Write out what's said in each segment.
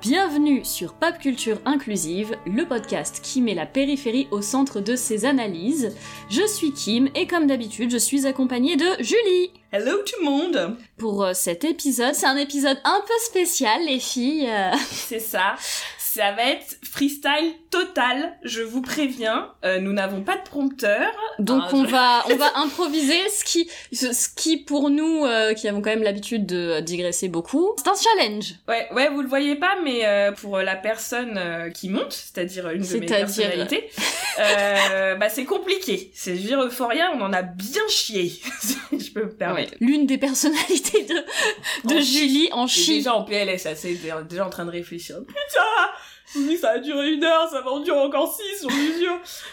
Bienvenue sur Pop Culture Inclusive, le podcast qui met la périphérie au centre de ses analyses. Je suis Kim et comme d'habitude, je suis accompagnée de Julie. Hello tout le monde Pour euh, cet épisode, c'est un épisode un peu spécial les filles. C'est ça. Ça va être freestyle total, je vous préviens. Euh, nous n'avons pas de prompteur. Donc Ah, on je- va on va improviser ce qui ce, ce qui pour nous euh, qui avons quand même l'habitude de digresser beaucoup, c'est un challenge. Ouais, ouais, vous le voyez pas, mais euh, pour la personne euh, qui monte, c'est-à-dire une de mes personnalités, euh, bah c'est compliqué. C'est Euphoria, on en a bien chié, je peux me permettre. L'une des personnalités de de En Julie en chie. déjà en PLS, c'est déjà en train de réfléchir. Putain Oui, ça a duré une heure, ça va en durer encore six, j'en suis.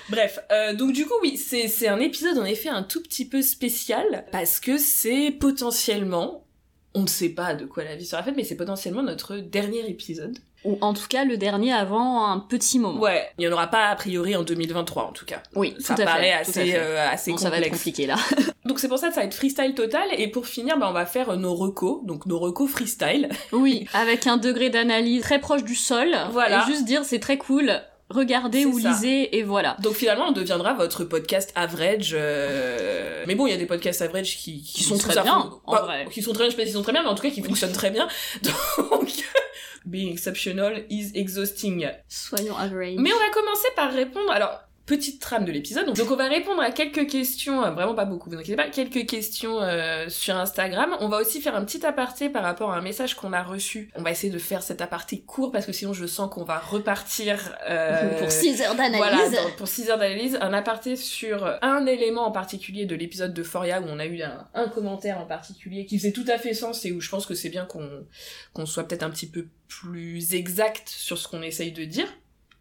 Bref, euh, donc du coup, oui, c'est c'est un épisode en effet un tout petit peu spécial, parce que c'est potentiellement, on ne sait pas de quoi la vie sera faite, mais c'est potentiellement notre dernier épisode. Ou en tout cas le dernier avant un petit moment. Ouais, il n'y en aura pas a priori en 2023 en tout cas. Oui, Ça tout à paraît fait. tout à assez, euh, assez Bon, ça va être complexe. compliqué là. Donc c'est pour ça que ça va être freestyle total, et pour finir, bah, on va faire nos recos, donc nos recos freestyle. Oui, avec un degré d'analyse très proche du sol. Voilà. Et juste dire c'est très cool, regardez ou ça. lisez et voilà. Donc finalement, on deviendra votre podcast average. euh, Mais bon, il y a des podcasts average qui, Qui sont très bien, en pas- vrai. Qui sont très bien, je sais pas s'ils sont très bien, mais en tout cas qui fonctionnent très bien. Donc, being exceptional is exhausting. Soyons average. Mais on va commencer par répondre. Alors, petite trame de l'épisode. Donc, on va répondre à quelques questions, euh, vraiment pas beaucoup, vous inquiétez pas, quelques questions euh, sur Instagram. On va aussi faire un petit aparté par rapport à un message qu'on a reçu. On va essayer de faire cet aparté court parce que sinon, je sens qu'on va repartir euh, Pour 6 heures d'analyse. voilà, dans- pour 6 heures d'analyse, un aparté sur un élément en particulier de l'épisode de Foria où on a eu un, un commentaire en particulier qui faisait tout à fait sens et où je pense que c'est bien qu'on qu'on soit peut-être un petit peu plus exact sur ce qu'on essaye de dire.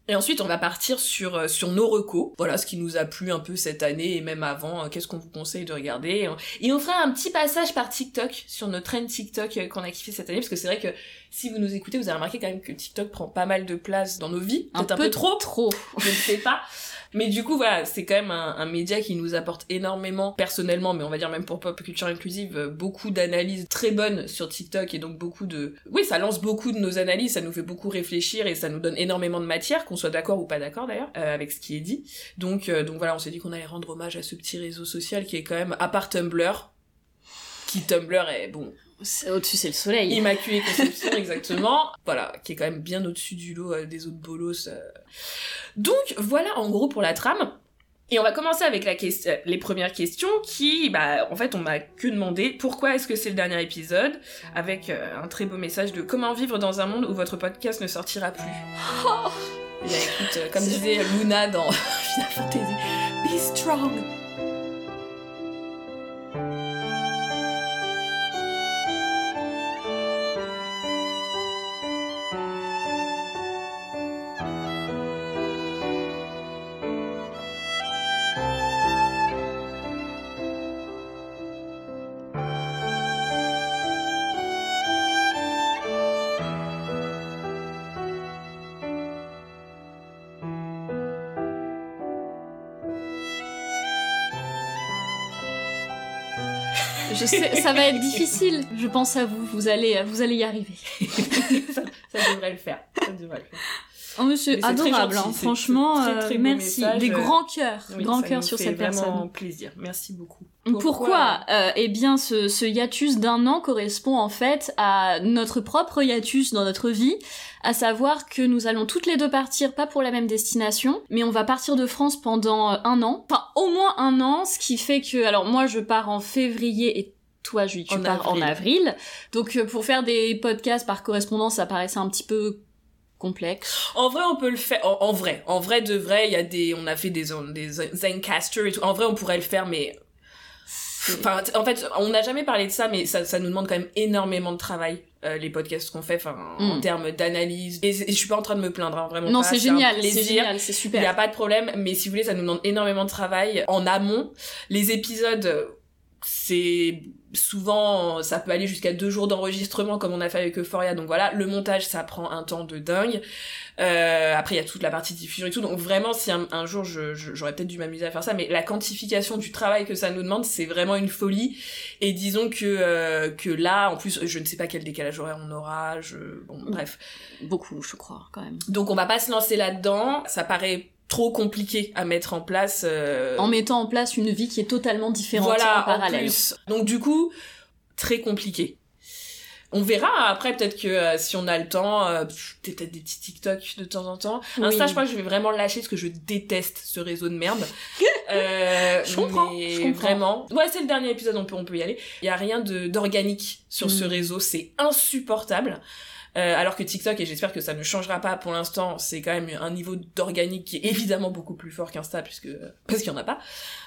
Et ensuite, on va partir sur, euh, sur nos recos. Voilà, ce qui nous a plu un peu cette année et même avant. euh, Qu'est-ce qu'on vous conseille de regarder. Et on fera un petit passage par TikTok sur notre trend TikTok euh, qu'on a kiffé cette année. Parce que c'est vrai que si vous nous écoutez, vous avez remarqué quand même que TikTok prend pas mal de place dans nos vies. un peu, un peu trop Trop. je ne sais pas. Mais du coup, voilà, c'est quand même un, un média qui nous apporte énormément, personnellement, mais on va dire même pour Pop Culture Inclusive, euh, beaucoup d'analyses très bonnes sur TikTok et donc beaucoup de... Oui, ça lance beaucoup de nos analyses, ça nous fait beaucoup réfléchir et ça nous donne énormément de matière, qu'on soit d'accord ou pas d'accord d'ailleurs, euh, avec ce qui est dit. Donc, euh, donc voilà, on s'est dit qu'on allait rendre hommage à ce petit réseau social qui est quand même, à part Tumblr, qui Tumblr est, bon, Au-dessus c'est le soleil. Immaculée Conception, exactement. Voilà, qui est quand même bien au-dessus du lot euh, des autres bolos. euh. Donc, voilà en gros pour la trame. Et on va commencer avec la euh, les premières questions qui, bah, en fait, on m'a que demandé pourquoi est-ce que c'est le dernier épisode, avec euh, un très beau message de comment vivre dans un monde où votre podcast ne sortira plus. Et bien, écoute, euh, comme disait Luna dans Final Fantasy, be strong. Je sais, ça va être difficile. Je pense à vous. Vous allez, vous allez y arriver. ça, ça devrait le faire. Ça devrait le faire. Oh monsieur, adorable. gentil, hein. Franchement, très, euh, merci. message, Des euh, grands cœurs, Oui, grands cœurs sur fait cette vraiment personne. plaisir. Merci beaucoup. Pourquoi, euh, Eh bien, ce, ce hiatus d'un an correspond en fait à notre propre hiatus dans notre vie, à savoir que nous allons toutes les deux partir, pas pour la même destination, mais on va partir de France pendant euh, un an, enfin au moins un an, ce qui fait que, alors moi je pars en février et toi Julie tu En pars avril. en avril, donc euh, pour faire des podcasts par correspondance ça paraissait un petit peu complexe. En vrai, on peut le faire. En, en vrai, en vrai de vrai, il y a des, on a fait des des Zencaster et tout. En vrai, on pourrait le faire, mais enfin, en fait, on n'a jamais parlé de ça, mais ça, ça nous demande quand même énormément de travail. Euh, les podcasts qu'on fait, enfin, en Mm. termes d'analyse. Et, et je suis pas en train de me plaindre, hein, vraiment. non c'est génial, c'est génial, c'est Il super. n'y a pas de problème, mais si vous voulez, ça nous demande énormément de travail en amont. Les épisodes, c'est souvent ça peut aller jusqu'à deux jours d'enregistrement comme on a fait avec Euphoria. Donc voilà le montage ça prend un temps de dingue. Euh, après il y a toute la partie diffusion et tout. Donc vraiment si un, jour je, j'aurais peut-être dû m'amuser à faire ça. Mais la quantification du travail que ça nous demande c'est vraiment une folie. Et disons que euh, que là en plus je ne sais pas quel décalage horaire on aura. Je bon bref. Beaucoup je crois quand même. Donc on va pas se lancer là-dedans. Ça paraît trop compliqué à mettre en place. Euh, en mettant en place une vie qui est totalement différente voilà, en parallèle. plus. Donc du coup, très compliqué. On verra après peut-être que euh, si on a le temps, euh, peut-être des petits TikTok de temps en temps. Oui. Insta, je crois que je vais vraiment lâcher parce que je déteste ce réseau de merde. euh, je comprends. Je comprends. Vraiment. Ouais, c'est le dernier épisode, on peut on peut y aller. Il y a rien de d'organique sur ce mm. réseau, c'est insupportable. Euh, alors que TikTok, et j'espère que ça ne changera pas pour l'instant, c'est quand même un niveau d'organique qui est évidemment beaucoup plus fort qu'Insta, puisque parce qu'il y en a pas.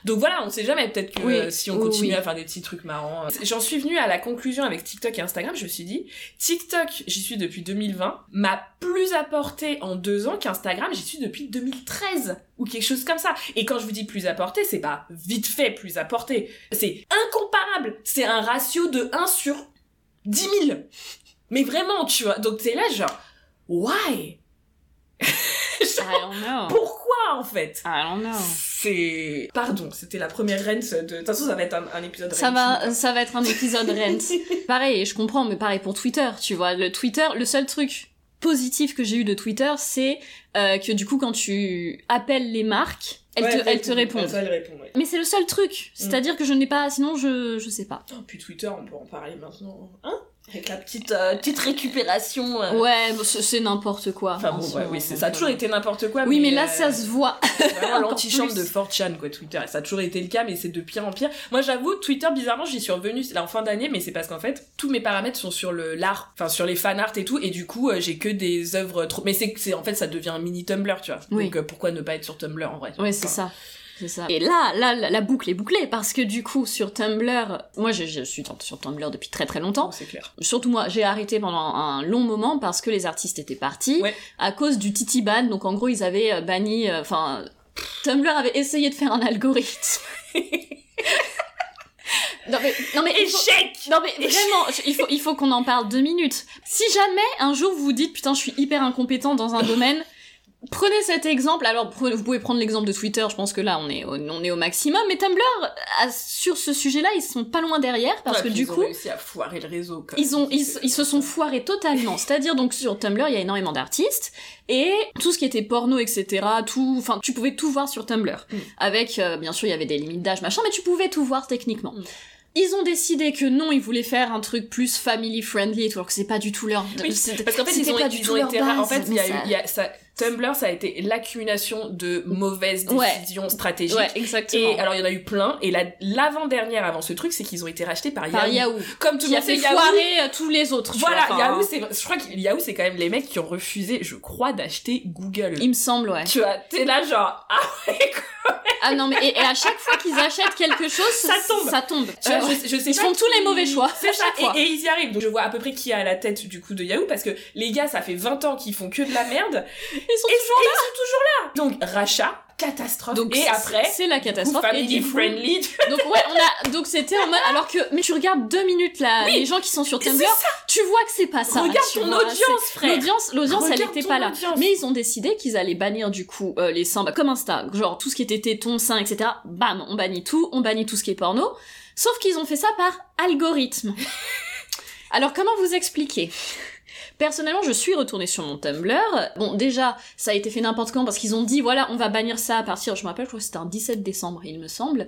Donc voilà, on sait jamais, peut-être que euh, si on continue à faire des petits trucs marrants. Euh, j'en suis venue à la conclusion avec TikTok et Instagram, je me suis dit, TikTok, j'y suis depuis 2020, m'a plus apporté en deux ans qu'Instagram, j'y suis depuis 2013 ou quelque chose comme ça. Et quand je vous dis plus apporté, c'est pas vite fait plus apporté, c'est incomparable. C'est un ratio de 1 sur 10 000. Mais vraiment, tu vois. Donc t'es là genre, why? I don't know. Pourquoi en fait? I don't know. C'est pardon, c'était la première rent de. De toute façon, ça va être un, épisode. Ça va, ça va être un épisode rent. pareil, je comprends, mais pareil pour Twitter, tu vois. Le Twitter, le seul truc positif que j'ai eu de Twitter, c'est euh, que du coup, quand tu appelles les marques, elles te, elles te répondent. Mais c'est le seul truc. Mm. C'est-à-dire que je n'ai pas, sinon je, je sais pas. Oh, puis Twitter, on peut en parler maintenant. Hein? Avec la petite, euh, petite récupération. Euh. Ouais, c'est n'importe quoi. Enfin bon, ouais, oui, ça a toujours été n'importe quoi. Oui, mais, là, ça se voit. vraiment l'antichambre de 4chan, quoi, Twitter. Ça a toujours été le cas, mais c'est de pire en pire. Moi, j'avoue, Twitter, bizarrement, j'y suis revenue là en fin d'année, mais c'est parce qu'en fait, tous mes paramètres sont sur le l'art, enfin sur les fan art et tout, et du coup, euh, j'ai que des œuvres trop. Mais c'est, en fait, ça devient un mini Tumblr, tu vois. Donc pourquoi ne pas être sur Tumblr en vrai Ouais, c'est ça. Ça. Et là, là, la boucle est bouclée parce que du coup, sur Tumblr, moi je, je suis sur Tumblr depuis très très longtemps. c'est clair. Surtout moi, j'ai arrêté pendant un long moment parce que les artistes étaient partis à cause du Titi ban. Donc en gros, ils avaient euh, banni, euh, enfin, Tumblr avait essayé de faire un algorithme. Non mais, non mais échec. non mais vraiment, il faut il faut qu'on en parle deux minutes. Si jamais un jour vous vous dites putain je suis hyper incompétent dans un domaine, Prenez cet exemple, alors vous pouvez prendre l'exemple de Twitter, je pense que là on est au, on est au maximum, mais Tumblr, sur ce sujet-là, ils sont pas loin derrière, parce que du coup... Ils ont réussi à foirer le réseau. ils, ont, ils, se sont foirés totalement, c'est-à-dire donc sur Tumblr, il y a énormément d'artistes, et tout ce qui était porno, etc., tout... Enfin, tu pouvais tout voir sur Tumblr. Mm. Avec, euh, bien sûr, il y avait des limites d'âge, machin, mais tu pouvais tout voir techniquement. Mm. Ils ont décidé que non, ils voulaient faire un truc plus family friendly, alors que c'est pas du tout leur. Oui, parce qu'en fait, ils ont, pas du tout été. En fait, il y a eu, y a, ça, Tumblr, ça a été l'accumulation de mauvaises décisions stratégiques. Ouais, exactement. Et alors, il y en a eu plein. Et l'avant-dernière avant ce truc, c'est qu'ils ont été rachetés par, par Yahoo. Comme tout le monde sait, Yahoo. foirer euh, tous les autres. Voilà, Yahoo, c'est, je crois que Yahoo, c'est quand même les mecs qui ont refusé, je crois, d'acheter Google. Il me semble, ouais. Tu vois, t'es là genre, ah ouais, quoi. Ah non, mais et, à chaque fois qu'ils achètent quelque chose, ça tombe. Ça tombe. Tu vois, je, je, sais ils font tous les mauvais choix. C'est ça. Et, et, ils y arrivent. Donc je vois à peu près qui est à la tête du coup de Yahoo parce que les gars, ça fait 20 ans qu'ils font que de la merde. Ils sont toujours là. Ils sont toujours là. Donc rachat, catastrophe. Donc, et après, c'est la catastrophe. Family friendly. donc ouais, on a, donc c'était en mode, alors que, mais tu regardes deux minutes là, les gens qui sont sur Tumblr, tu vois que c'est pas ça. Regarde ton audience, frère. L'audience, l'audience, elle était pas là. Mais ils ont décidé qu'ils allaient bannir du coup euh, les seins, bah, comme Insta, genre tout ce qui était téton, sein, etc. Bam, on bannit tout, on bannit tout ce qui est porno. Sauf qu'ils ont fait ça par algorithme. alors comment vous expliquer? Personnellement, je suis retournée sur mon Tumblr. Bon, déjà, ça a été fait n'importe quand parce qu'ils ont dit, voilà, on va bannir ça à partir, je me rappelle, je crois que c'était un 17 décembre, il me semble.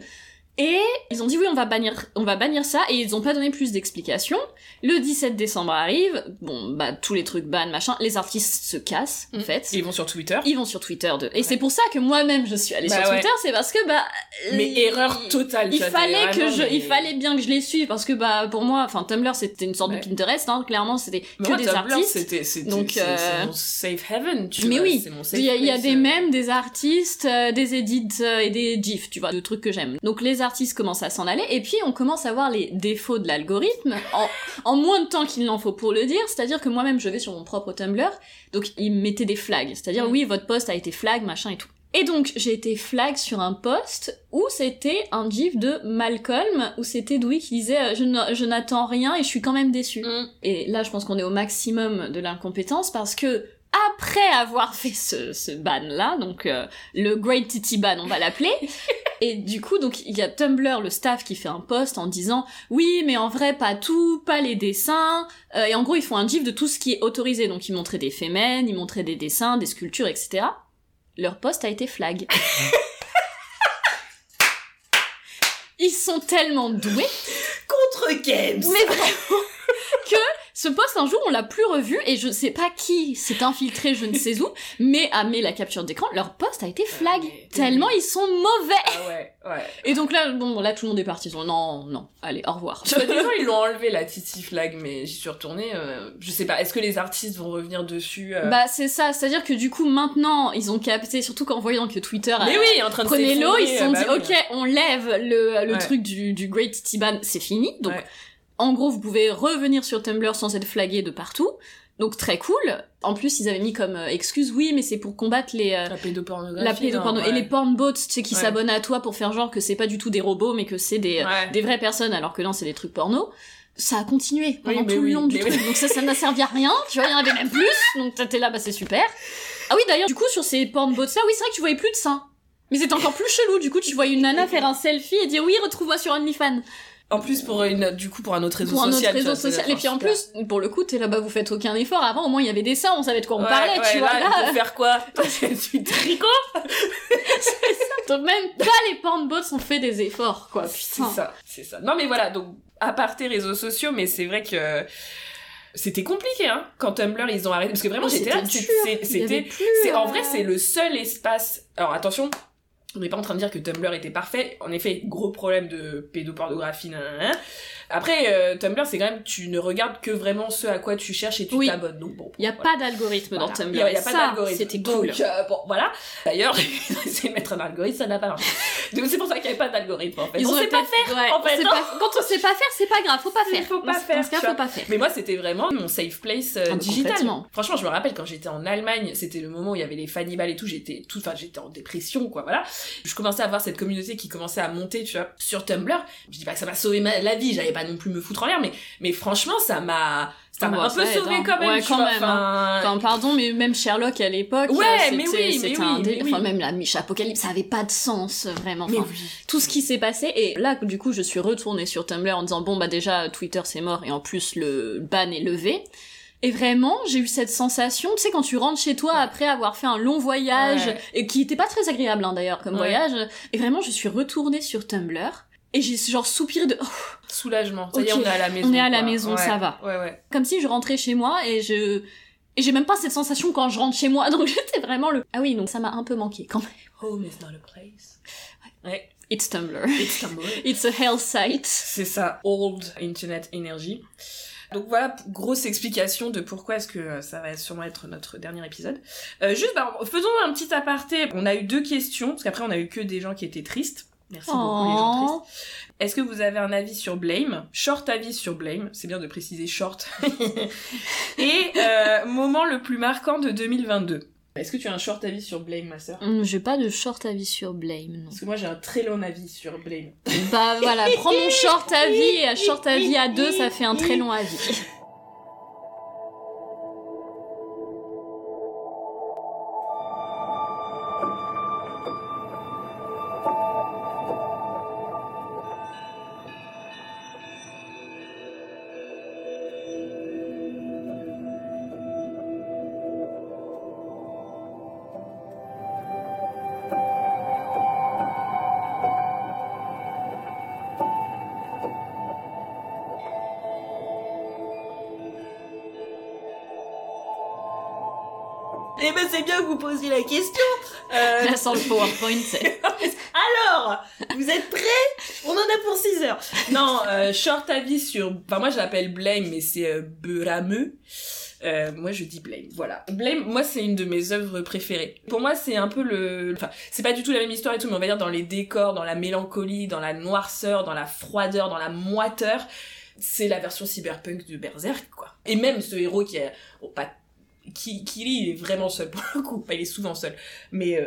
Et ils ont dit oui, on va bannir, on va bannir ça, et ils ont pas donné plus d'explications. Le 17 décembre arrive, bon, bah, tous les trucs ban, machin, les artistes se cassent, en mm. fait. ils vont sur Twitter. Ils vont sur Twitter de, et c'est pour ça que moi-même je suis allée bah sur Twitter, c'est parce que, bah, Mais erreur totale, Il fallait que je, il fallait bien que je les suive, parce que, bah, pour moi, enfin, Tumblr c'était une sorte de Pinterest, hein, clairement, c'était que des artistes. c'était, c'était, Donc, euh... mon safe heaven, tu Mais vois, oui. Il y a, y a des mèmes, des artistes, euh, des edits euh, et des gifs, tu vois, de trucs que j'aime. Donc les artistes commencent à s'en aller, et puis on commence à voir les défauts de l'algorithme en, en, moins de temps qu'il n'en faut pour le dire, c'est-à-dire que moi-même je vais sur mon propre Tumblr, donc il me mettait des flags, c'est-à-dire mm. oui votre post a été flag, machin et tout. Et donc, j'ai été flag sur un post où c'était un gif de Malcolm, où c'était Dewey qui disait euh, je n'attends rien et je suis quand même déçu. Mm. Et là, je pense qu'on est au maximum de l'incompétence parce que après avoir fait ce, ce ban là, donc euh, le Great Titty ban, on va l'appeler, et du coup, donc il y a Tumblr, le staff qui fait un post en disant oui, mais en vrai pas tout, pas les dessins, Euh, et en gros ils font un gif de tout ce qui est autorisé, donc ils montraient des femmes, ils montraient des dessins, des sculptures, etc. Leur post a été flag. Ils sont tellement doués Contre Games mais vraiment que ce post un jour on l'a plus revu et je sais pas qui s'est infiltré je ne sais où mais a mis la capture d'écran. Leur post a été flag. Ouais, tellement ils sont mauvais. Ah ouais, ouais. et donc là bon là tout le monde est parti. Ils sont non non allez au revoir. Soi-disant, ils l'ont enlevé la Titi Flag, mais j'y suis retournée. euh, je sais pas, est-ce que les artistes vont revenir dessus euh, bah c'est ça. C'est à dire que du coup maintenant ils ont capté surtout qu'en voyant que Twitter a- oui, en train de l'eau ils se sont s'effondrer, dit bah oui. ok on lève le, le truc du, du Great Ban c'est fini. Donc Ouais. En gros vous pouvez revenir sur Tumblr sans être flagué de partout donc très cool en plus ils avaient mis comme euh, excuse oui mais c'est pour combattre les euh, La pédopornographie. la pédoporno et ouais. les pornbots tu sais qui Ouais. s'abonnent à toi pour faire genre que c'est pas du tout des robots mais que c'est des euh, Ouais. des vraies personnes alors que non c'est des trucs porno ça a continué pendant Oui, tout le long du truc oui. donc ça ça n'a servi à rien tu vois il y en avait même plus donc t'étais là bah c'est super ah oui d'ailleurs du coup sur ces pornbots là oui c'est vrai que tu voyais plus de seins mais c'est encore plus chelou du coup tu voyais une nana faire un selfie et dire oui retrouve-moi sur OnlyFans En plus, pour une, du coup, pour un autre réseau pour un autre social. réseau ça social et puis en super. plus pour le coup t'es là bah vous faites aucun effort avant au moins il y avait des seins on savait de quoi on Ouais, parlait ouais, tu vois là, là pour faire quoi Tu tricot donc même pas les pornbots ont fait des efforts quoi C'est putain ça, c'est ça. Non mais voilà, donc à part tes réseaux sociaux, mais c'est vrai que c'était compliqué hein quand Tumblr ils ont arrêté parce que vraiment Oh, j'étais là, c'était c'est- c'est- c'est en euh, vrai c'est le seul espace. Alors attention, on n'est pas en train de dire que Tumblr était parfait. En effet, gros problème de pédopornographie. nanana. Après, euh, Tumblr, c'est quand même, tu ne regardes que vraiment ce à quoi tu cherches et tu Oui. t'abonnes. Donc bon. Il y a voilà. pas d'algorithme dans. Tumblr. Il y a, il pas d'algorithme. C'était Donc, cool. euh, bon, voilà. D'ailleurs, essayé de mettre un algorithme, ça n'a pas marché. Donc c'est pour ça qu'il n'y avait pas d'algorithme, en fait. Ils on sait pas faire, ouais, en fait. on hein. pas- Quand on sait pas faire, c'est pas grave, faut pas Il faire. faut pas ce- faire, faut pas faire. Mais moi, c'était vraiment mon safe place euh, Ah, digital. Franchement, je me rappelle quand j'étais en Allemagne, c'était le moment où il y avait les Fannibal et tout, j'étais tout, enfin, j'étais en dépression, quoi, voilà. Je commençais à voir cette communauté qui commençait à monter, tu vois, sur Tumblr. Je dis pas que ça m'a sauvé ma- la vie, j'allais pas non plus me foutre en l'air, mais, mais franchement, ça m'a, ça m'a un peu sauvé hein. quand même, Ouais, quand vois, même, enfin, Enfin, pardon, mais même Sherlock à l'époque, Ouais, euh, mais oui, mais c'était oui, un mais délire. oui. Enfin, même la Miche Apocalypse, ça avait pas de sens, vraiment. Enfin, oui. tout ce qui s'est passé et là du coup je suis retournée sur Tumblr en disant bon bah déjà Twitter c'est mort et en plus le ban est levé et vraiment j'ai eu cette sensation tu sais quand tu rentres chez toi après avoir fait un long voyage Ouais. et qui était pas très agréable hein, d'ailleurs comme Ouais. voyage et vraiment je suis retournée sur Tumblr et j'ai genre soupiré de oh, Soulagement. Ça y est, Ok. on est à la maison. On est à la quoi. maison, ça va. Ouais, ouais. comme si je rentrais chez moi et je et j'ai même pas cette sensation quand je rentre chez moi donc j'étais vraiment le ah oui donc ça m'a un peu manqué quand même Home is not a place. Ouais. it's Tumblr It's Tumblr. it's a hell site C'est ça, Old Internet Energy. Donc voilà, grosse explication de pourquoi est-ce que euh, ça va sûrement être notre dernier épisode. Euh, juste, bah, faisons un petit aparté. On a eu deux questions, parce qu'après on a eu que des gens qui étaient tristes. Merci beaucoup les gens tristes. Oh. Est-ce que vous avez un avis sur Blame? Short avis sur Blame, c'est bien de préciser short. Et euh, moment le plus marquant de 2022. Est-ce que tu as un short avis sur Blame, ma sœur? Hum, J'ai pas de short avis sur Blame, non. Parce que moi j'ai un très long avis sur Blame. Bah voilà, prends mon short avis et un short avis à deux, ça fait un très long avis. Eh ben c'est bien que vous posiez la question. Euh, Là, sans le PowerPoint. Alors, vous êtes prêts? On en a pour 6 heures. Non, euh, short avis sur... Enfin, moi, je l'appelle Blame, mais c'est euh, Berameux. Euh, moi, je dis Blame, voilà. Blame, moi, c'est une de mes œuvres préférées. Pour moi, c'est un peu le... Enfin, c'est pas du tout la même histoire et tout, mais on va dire dans les décors, dans la mélancolie, dans la noirceur, dans la froideur, dans la moiteur. C'est la version cyberpunk de Berserk, quoi. Et même ce héros qui est... oh, pas... Il est vraiment seul, pour le coup. Enfin, il est souvent seul. Mais... euh,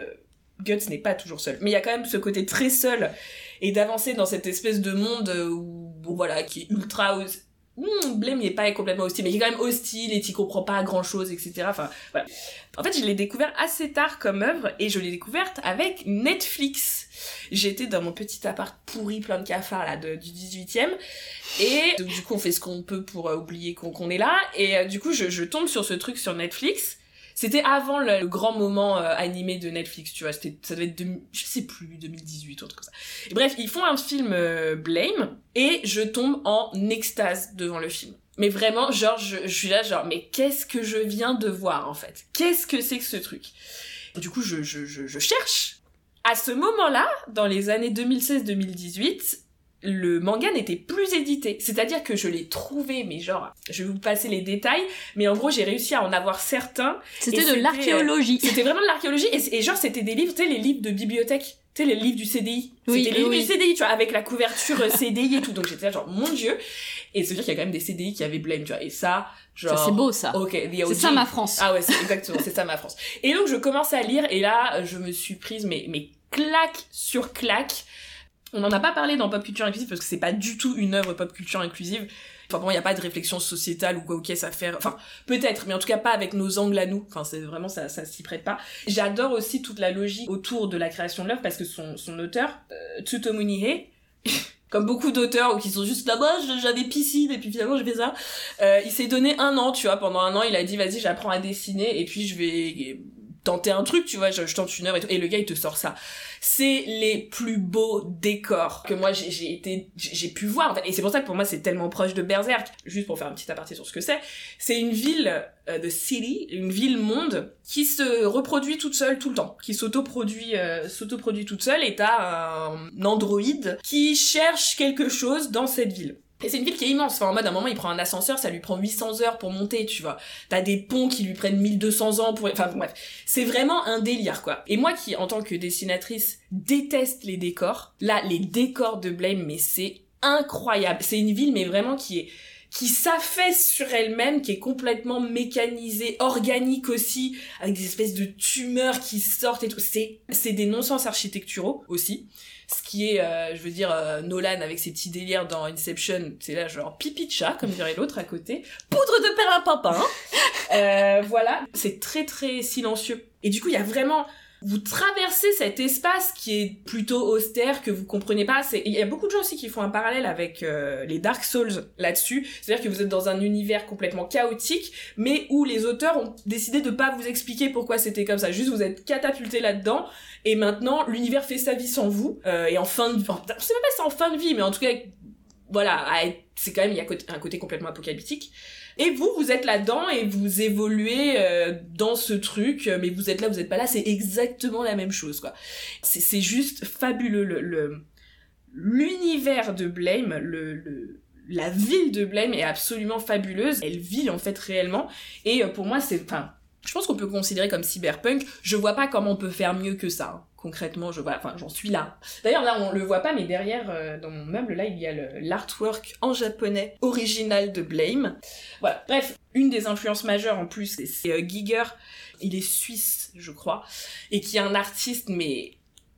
Guts n'est pas toujours seul. Mais il y a quand même ce côté très seul et d'avancer dans cette espèce de monde où, voilà, qui est ultra hmm, Blame n'est pas complètement hostile, mais qui est quand même hostile et qui comprend pas grand chose, etc. Enfin, voilà. En fait, je l'ai découvert assez tard comme œuvre et je l'ai découverte avec Netflix. J'étais dans mon petit appart pourri plein de cafards là du 18e et du coup on fait ce qu'on peut pour euh, oublier qu'on est là et euh, du coup je tombe sur ce truc sur Netflix c'était avant le, grand moment euh, animé de Netflix, tu vois. Ça devait être, je sais plus, 2018 ou autre comme ça. bref, ils font un film euh, Blame et je tombe en extase devant le film. Mais vraiment, genre, je, suis là, genre, mais qu'est-ce que je viens de voir en fait? Qu'est-ce que c'est que ce truc? Du coup, je, je, je, je cherche. À ce moment-là, dans les années 2016-2018, le manga n'était plus édité. C'est-à-dire que je l'ai trouvé, mais genre, je vais vous passer les détails, mais en gros, j'ai réussi à en avoir certains. C'était de l'archéologie. C'était vraiment de l'archéologie, et, genre, c'était des livres, tu sais, les livres de bibliothèque. Tu sais, les livres du CDI. Oui, c'était les livres du CDI, tu vois, avec la couverture euh, CDI et tout. Donc j'étais là, genre, mon dieu. Et c'est dire qu'il y a quand même des CDI qui avaient Blame, tu vois. Et ça, genre. Ça, c'est beau, ça. Ok, C'est ça ma France. Ah ouais, c'est exactement, c'est ça ma France. Et donc, je commence à lire, et là, je me suis prise, mais, mais claque sur claque on n'en a pas parlé dans Pop Culture Inclusive parce que c'est pas du tout une œuvre pop culture inclusive. Enfin bon, il n'y a pas de réflexion sociétale ou quoi qu'est-ce à faire. Enfin, peut-être, mais en tout cas pas avec nos angles à nous. Enfin, c'est vraiment ça, ça s'y prête pas. J'adore aussi toute la logique autour de la création de l'œuvre parce que son, son auteur, euh, Tsutomu comme beaucoup d'auteurs ou qui sont juste là-bas, j'avais piscine et puis finalement j'ai fait ça. Euh, il s'est donné un an, tu vois, pendant un an, il a dit vas-y, j'apprends à dessiner et puis je vais tenter un truc, tu vois, je, tente une œuvre et, tout, et le gars il te sort ça. C'est les plus beaux décors que moi j'ai été, j'ai pu voir. Et c'est pour ça que pour moi c'est tellement proche de Berserk. Juste pour faire un petit aparté sur ce que c'est, c'est une ville euh, de city, une ville monde qui se reproduit toute seule tout le temps, qui s'autoproduit, euh, s'autoproduit toute seule. Et t'as un androïde qui cherche quelque chose dans cette ville. Et c'est une ville qui est immense. Enfin, en mode, à un moment, il prend un ascenseur, ça lui prend 800 heures pour monter, tu vois. T'as des ponts qui lui prennent 1200 ans pour... Enfin, bref. C'est vraiment un délire, quoi. Et moi qui, en tant que dessinatrice, déteste les décors, là, les décors de Blame, mais c'est incroyable. C'est une ville, mais vraiment qui est qui s'affaisse sur elle-même, qui est complètement mécanisée, organique aussi, avec des espèces de tumeurs qui sortent et tout. C'est, c'est des non-sens architecturaux aussi ce qui est, euh, je veux dire, euh, Nolan avec ses petits délires dans Inception, c'est là genre pipi de chat, comme dirait l'autre à côté, poudre de perlimpinpin, euh, voilà, c'est très très silencieux. Et du coup, il y a vraiment vous traversez cet espace qui est plutôt austère que vous comprenez pas. Il y a beaucoup de gens aussi qui font un parallèle avec euh, les Dark Souls là-dessus. C'est-à-dire que vous êtes dans un univers complètement chaotique, mais où les auteurs ont décidé de pas vous expliquer pourquoi c'était comme ça. Juste vous êtes catapulté là-dedans, et maintenant l'univers fait sa vie sans vous. Euh, et en fin de, enfin, je sais même pas si c'est en fin de vie, mais en tout cas, voilà, c'est quand même il y a un côté complètement apocalyptique. Et vous, vous êtes là-dedans et vous évoluez euh, dans ce truc, mais vous êtes là, vous êtes pas là, c'est exactement la même chose, quoi. C'est juste fabuleux, le l'univers de Blame, le, le la ville de Blame est absolument fabuleuse. Elle vit en fait réellement. Et euh, pour moi, c'est, enfin, je pense qu'on peut considérer comme cyberpunk. Je vois pas comment on peut faire mieux que ça. Concrètement, je vois, enfin, j'en suis là. D'ailleurs, là, on le voit pas, mais derrière, euh, dans mon meuble, là, il y a l'artwork en japonais original de Blame. Voilà. Bref, une des influences majeures, en plus, c'est euh, Giger. Il est suisse, je crois, et qui est un artiste, mais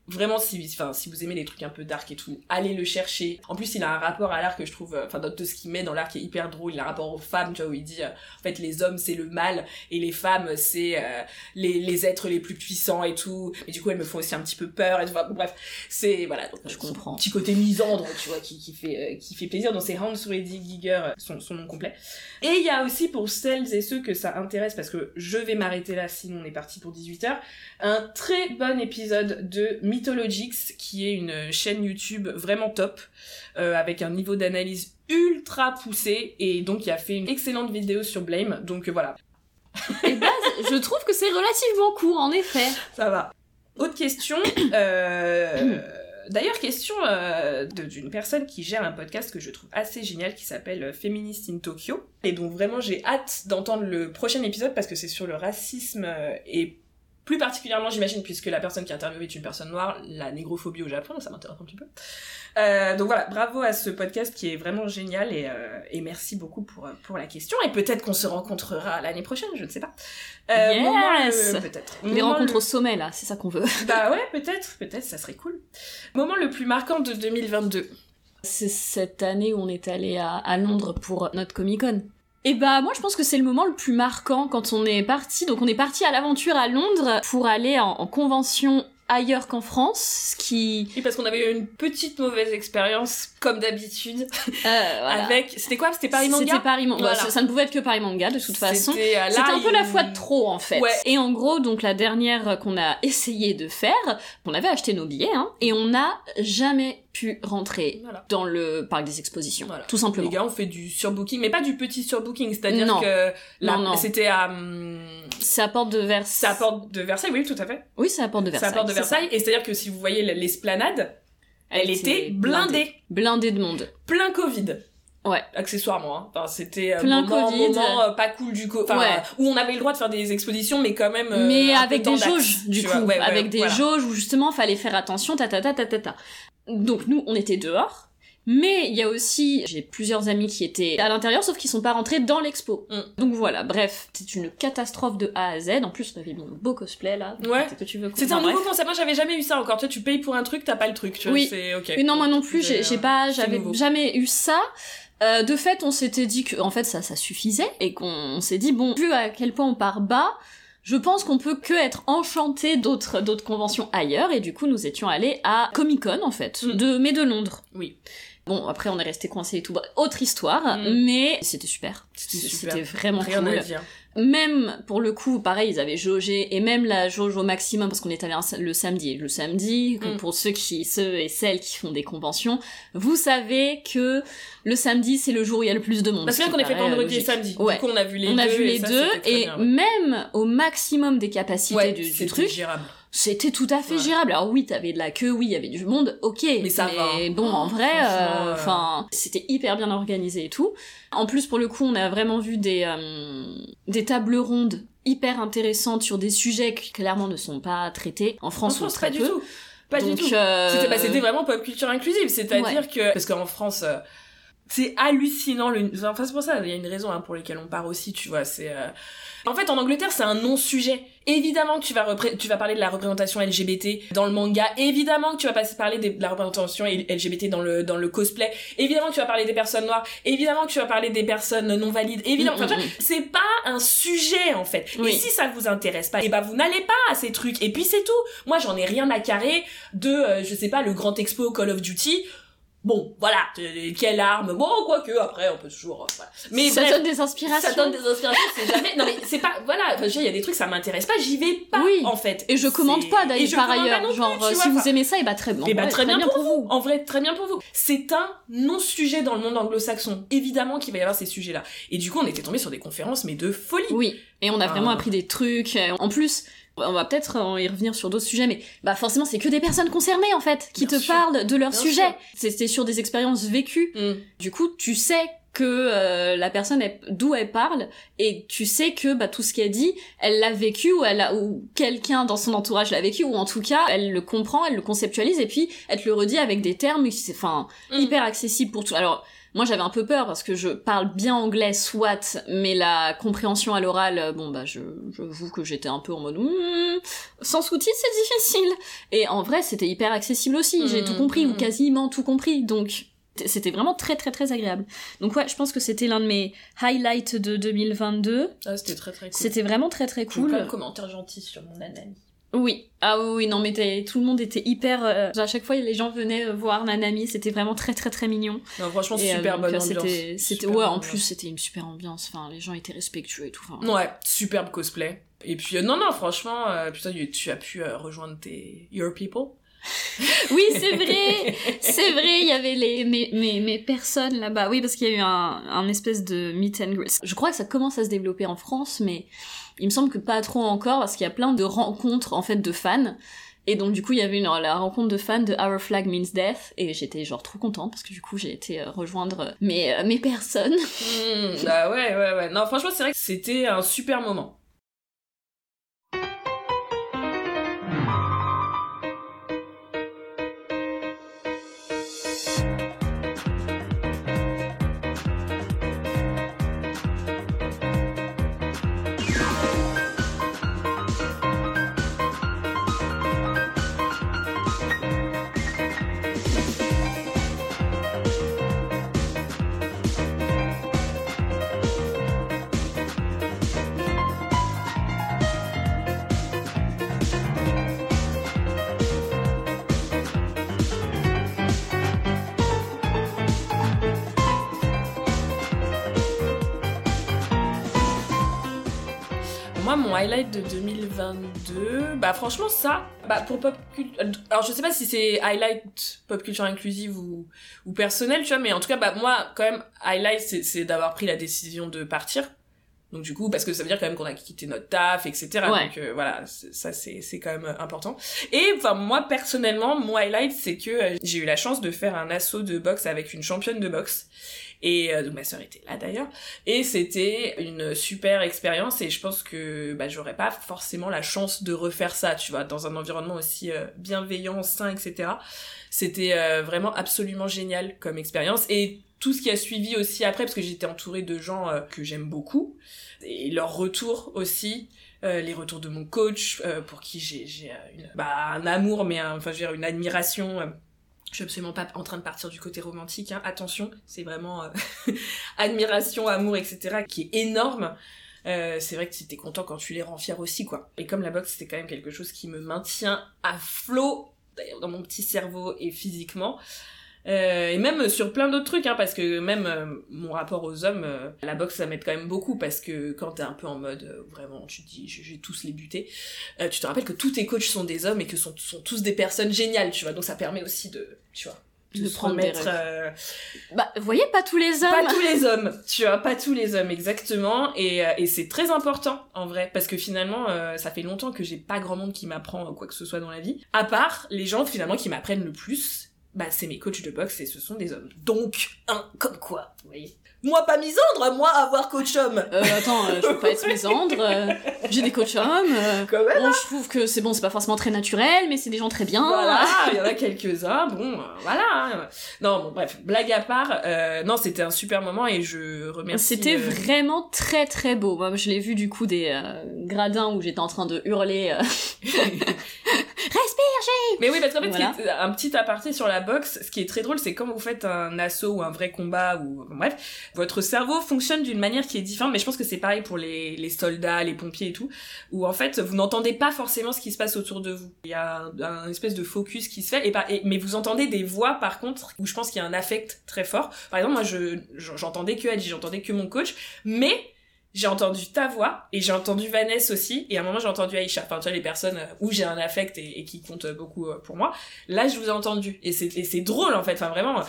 vraiment si enfin si vous aimez les trucs un peu dark et tout allez le chercher. En plus il a un rapport à l'art que je trouve euh, enfin de ce qu'il met dans l'art qui est hyper drôle. Il a un rapport aux femmes tu vois où il dit euh, en fait les hommes c'est le mal et les femmes c'est euh, les, les êtres les plus puissants et tout. Et du coup elles me font aussi un petit peu peur. Et tout bref c'est voilà donc, je comprends. petit côté misandre tu vois qui, qui fait qui fait plaisir. Donc c'est Hans Ruedi Giger son, son nom complet. Et il y a aussi pour celles et ceux que ça intéresse parce que je vais m'arrêter là sinon on est parti pour 18 heures un très bon épisode de Mythologix, qui est une chaîne YouTube vraiment top, euh, avec un niveau d'analyse ultra poussé, et donc il a fait une excellente vidéo sur Blame, donc euh, voilà. et bah, je trouve que c'est relativement court, en effet. Ça va. Autre question, euh... D'ailleurs, question euh, d'une personne qui gère un podcast que je trouve assez génial qui s'appelle Feminist in Tokyo et donc vraiment j'ai hâte d'entendre le prochain épisode parce que c'est sur le racisme et plus particulièrement, j'imagine, puisque la personne qui a interviewé est une personne noire, la négrophobie au Japon, ça m'intéresse un petit peu. Euh, donc voilà, bravo à ce podcast qui est vraiment génial et, euh, et merci beaucoup pour, pour la question. Et peut-être qu'on se rencontrera l'année prochaine, je ne sais pas. Euh, yes Peut-être. Les rencontres au sommet, là, c'est ça qu'on veut. Bah ouais, peut-être, peut-être, ça serait cool. Moment le plus marquant de 2022 C'est cette année où on est allé à, à Londres pour notre Comic Con. Et bah moi je pense que c'est le moment le plus marquant quand on est parti. Donc on est parti à l'aventure à Londres pour aller en, en convention ailleurs qu'en France, ce qui... Oui, parce qu'on avait eu une petite mauvaise expérience, comme d'habitude, Euh, voilà. avec... C'était quoi? C'était Paris Manga? C'était Paris Manga. Voilà. ça, ça ne pouvait être que Paris Manga de toute façon. C'était euh, un peu il- la fois de trop en fait. Ouais. Et en gros, donc la dernière qu'on a essayé de faire, on avait acheté nos billets, hein, et on n'a jamais pu rentrer Voilà. dans le parc des expositions, Voilà. tout simplement. Les gars ont fait du surbooking, mais pas du petit surbooking, c'est-à-dire que la- Non, non. c'était à... hum, C'est à Porte de C'est Versailles. à Porte de Versailles, oui, tout à fait. Oui, c'est à Porte de C'est Versailles. à Porte de c'est. Versailles, et c'est-à-dire que si vous voyez l'esplanade, elle était blindée. Blindée de monde. Plein Covid. Ouais. Accessoirement, hein. Enfin, c'était un Plein moment, Covid. moment, euh, pas cool du coup. Enfin, Ouais. euh, où on avait le droit de faire des expositions, mais quand même. euh, mais avec des jauges, du coup. Ouais, ouais, avec des voilà. jauges où justement fallait faire attention, ta ta ta ta ta ta. Donc nous, on était dehors. Mais il y a aussi, j'ai plusieurs amis qui étaient à l'intérieur, sauf qu'ils sont pas rentrés dans l'expo. Mm. Donc voilà, bref, c'est une catastrophe de A à Z. En plus, on avait mis un beau cosplay là. Ouais. Que tu veux C'était un nouveau concept. Moi, j'avais jamais eu ça encore. Tu vois, tu payes pour un truc, t'as pas le truc. Tu vois, Oui. c'est ok. Mais non, moi non plus, j'ai euh, pas, j'avais jamais eu ça. Euh, de fait, on s'était dit que, en fait, ça, ça suffisait et qu'on on s'est dit bon, vu à quel point on part bas, je pense qu'on peut que être enchanté d'autres d'autres conventions ailleurs et du coup, nous étions allés à Comic Con en fait, Mm. de mais de Londres. Oui. Bon, après, on est resté coincé et tout. Autre histoire, Mm. mais c'était super. C'était super. C'était vraiment Rien cool. à dire. Même pour le coup, pareil, ils avaient jaugé et même la jauge au maximum parce qu'on est allé le samedi. Et le samedi, Mm. pour ceux qui, ceux et celles qui font des conventions, vous savez que le samedi c'est le jour où il y a le plus de monde. Parce que qu'on ait fait vendredi et samedi. Ouais. Du coup, on a vu les On deux. a vu et les ça, deux et bien, ouais. même au maximum des capacités Ouais, du, truc, gérable. C'était tout à fait Ouais. gérable. Alors oui, t'avais de la queue, oui, il y avait du monde, ok. Mais ça va. bon, en vrai, euh, euh, enfin, c'était hyper bien organisé et tout. En plus, pour le coup, on a vraiment vu des euh, des tables rondes hyper intéressantes sur des sujets qui clairement ne sont pas traités en En France, ou France, très pas du tout. Pas Donc, du tout. euh, C'était bah, c'était vraiment pop culture inclusive, c'est-à-dire Ouais. que parce qu'en France euh, c'est hallucinant le enfin c'est pour ça il y a une raison hein, pour laquelle on part aussi, tu vois, c'est euh, en fait en Angleterre, c'est un non-sujet. Évidemment que tu vas repré- tu vas parler de la représentation LGBT dans le manga, évidemment que tu vas parler de la représentation LGBT dans le dans le cosplay, évidemment que tu vas parler des personnes noires, évidemment que tu vas parler des personnes non valides, évidemment, Mm, enfin, tu mm, vois, c'est pas un sujet en fait. Oui. Et si ça vous intéresse pas, et bah vous n'allez pas à ces trucs et puis c'est tout. Moi, j'en ai rien à carrer de euh, je sais pas le grand expo Call of Duty. Bon, voilà, quelle arme Bon, quoique après on peut toujours euh, voilà. Mais ça bref, donne des inspirations. ça donne des inspirations, c'est jamais. Non mais c'est pas voilà, enfin, il y a des trucs ça m'intéresse pas, j'y vais pas Oui. en fait. Et je commande pas et d'ailleurs par ailleurs. plus, Genre, euh, vois, si enfin, vous aimez ça, et bah très bien. eh bah, Ouais, très bien pour vous. En vrai, très bien pour vous. C'est un non-sujet dans le monde anglo-saxon. Évidemment qu'il va y avoir ces sujets-là. Et du coup, on était tombé sur des conférences, mais de folie. Oui, et on a vraiment appris des trucs. euh, En plus, on va peut-être euh, y revenir sur d'autres sujets, mais bah forcément, c'est que des personnes concernées en fait qui Bien te sûr. parlent de leur Bien sujet. C'était sur des expériences vécues. Mm. Du coup, tu sais que euh, la personne d'où elle parle et tu sais que bah tout ce qu'elle dit, elle l'a vécu ou elle a ou quelqu'un dans son entourage l'a vécu ou en tout cas, elle le comprend, elle le conceptualise et puis elle te le redit avec des termes c'est enfin Mm. hyper accessible pour tout. Alors moi j'avais un peu peur parce que je parle bien anglais soit, mais la compréhension à l'oral, euh, bon bah je j'avoue que j'étais un peu en mode Hmm, sans sous-titres c'est difficile. Et en vrai c'était hyper accessible aussi, j'ai tout compris ou mm. quasiment tout compris, donc c'était vraiment très très très agréable. Donc ouais, je pense que c'était l'un de mes highlights de 2022. Ah, c'était très très cool. C'était vraiment très très Cool. cool. un commentaire gentil sur mon Nanami. Oui, ah oui, non mais tout le monde était hyper. euh, à chaque fois les gens venaient euh, voir Nanami, c'était vraiment très très très mignon. Non, franchement, Et, euh, super bonne ambiance. C'était, c'était, Super ouais, en plus c'était une super ambiance. Enfin, les gens étaient respectueux et tout. Enfin, Ouais, superbe cosplay. Et puis, euh, non, non, franchement, putain, tu- as pu rejoindre tes Your People. Oui, c'est vrai, c'est vrai. Il y avait les mes, mes, mes personnes là-bas. Oui, parce qu'il y a eu un, un espèce de meet and greet. Je crois que ça commence à se développer en France, mais il me semble que pas trop encore parce qu'il y a plein de rencontres en fait de fans. Et donc du coup il y avait une, la rencontre de fans de Our Flag Means Death et j'étais genre trop contente parce que du coup j'ai été euh, rejoindre mes, euh, mes personnes. Hmm, bah ouais, ouais, ouais. Non, franchement, c'est vrai que c'était un super moment. Highlight de 2022, bah franchement ça, bah pour pop culture, alors je sais pas si c'est highlight pop culture inclusive ou, ou personnel, tu vois, mais en tout cas, bah moi, quand même, highlight, c'est d'avoir pris la décision de partir. Donc du coup, parce que ça veut dire quand même qu'on a quitté notre taf, etc. Donc euh, voilà, ça c'est c'est quand même important. Et enfin moi personnellement, mon highlight c'est que euh, j'ai eu la chance de faire un assaut de boxe avec une championne de boxe. Et donc ma sœur était là d'ailleurs. Et c'était une super expérience et je pense que bah, j'aurais pas forcément la chance de refaire ça, tu vois, dans un environnement aussi bienveillant, sain, etc. C'était vraiment absolument génial comme expérience. Et tout ce qui a suivi aussi après, parce que j'étais entourée de gens euh, que j'aime beaucoup, et leurs retours aussi, euh, les retours de mon coach, euh, pour qui j'ai j'ai bah, un amour, mais enfin je veux dire une admiration. Je suis absolument pas en train de partir du côté romantique, hein. attention, c'est vraiment admiration, amour, etc., qui est énorme. c'est vrai que c'était content quand tu les rends fiers aussi, quoi. Et comme la boxe, c'était quand même quelque chose qui me maintient à flot, d'ailleurs dans mon petit cerveau et physiquement. Euh, et même sur plein d'autres trucs, hein, parce que même euh, mon rapport aux hommes, euh, la boxe ça m'aide quand même beaucoup, parce que quand t'es un peu en mode vraiment, tu te dis, je vais tous les buter, tu te rappelles que tous tes coachs sont des hommes et que sont, sont tous des personnes géniales, tu vois, donc ça permet aussi de, tu vois, de, prendre mettre bah vous voyez pas tous les hommes. pas tous les hommes tu vois pas tous les hommes exactement. Et, et c'est très important en vrai parce que finalement ça fait longtemps que j'ai pas grand monde qui m'apprend quoi que ce soit dans la vie à part les gens finalement qui m'apprennent le plus bah c'est mes coachs de boxe et ce sont des hommes. Donc, un comme quoi, vous voyez. Moi pas misandre, moi avoir coach homme. Euh, attends, euh, je peux pas être misandre. Euh, j'ai des coachs hommes. Euh, Quand même, bon, je trouve que c'est bon, c'est pas forcément très naturel, mais c'est des gens très bien. Voilà, il y en a quelques-uns. Bon, euh, voilà. Hein. Non, bon, bref, blague à part. Euh, non, c'était un super moment et je remercie. C'était vraiment très très beau. Moi, je l'ai vu du coup des gradins où j'étais en train de hurler. Respire, Mais oui, parce qu'en fait, voilà. un petit aparté sur la boxe, ce qui est très drôle, c'est quand vous faites un assaut ou un vrai combat ou bref, votre cerveau fonctionne d'une manière qui est différente. Mais je pense que c'est pareil pour les, les soldats, les pompiers et tout, où en fait vous n'entendez pas forcément ce qui se passe autour de vous. Il y a un, un espèce de focus qui se fait, et, par, et, mais vous entendez des voix par contre où je pense qu'il y a un affect très fort. Par exemple, moi, je j'entendais que Adji, j'entendais que mon coach, mais j'ai entendu ta voix et j'ai entendu Vanessa aussi et à un moment j'ai entendu Aïcha enfin tu vois les personnes où j'ai un affect et, et, qui comptent beaucoup pour moi là je vous ai entendu et c'est c'est drôle en fait enfin vraiment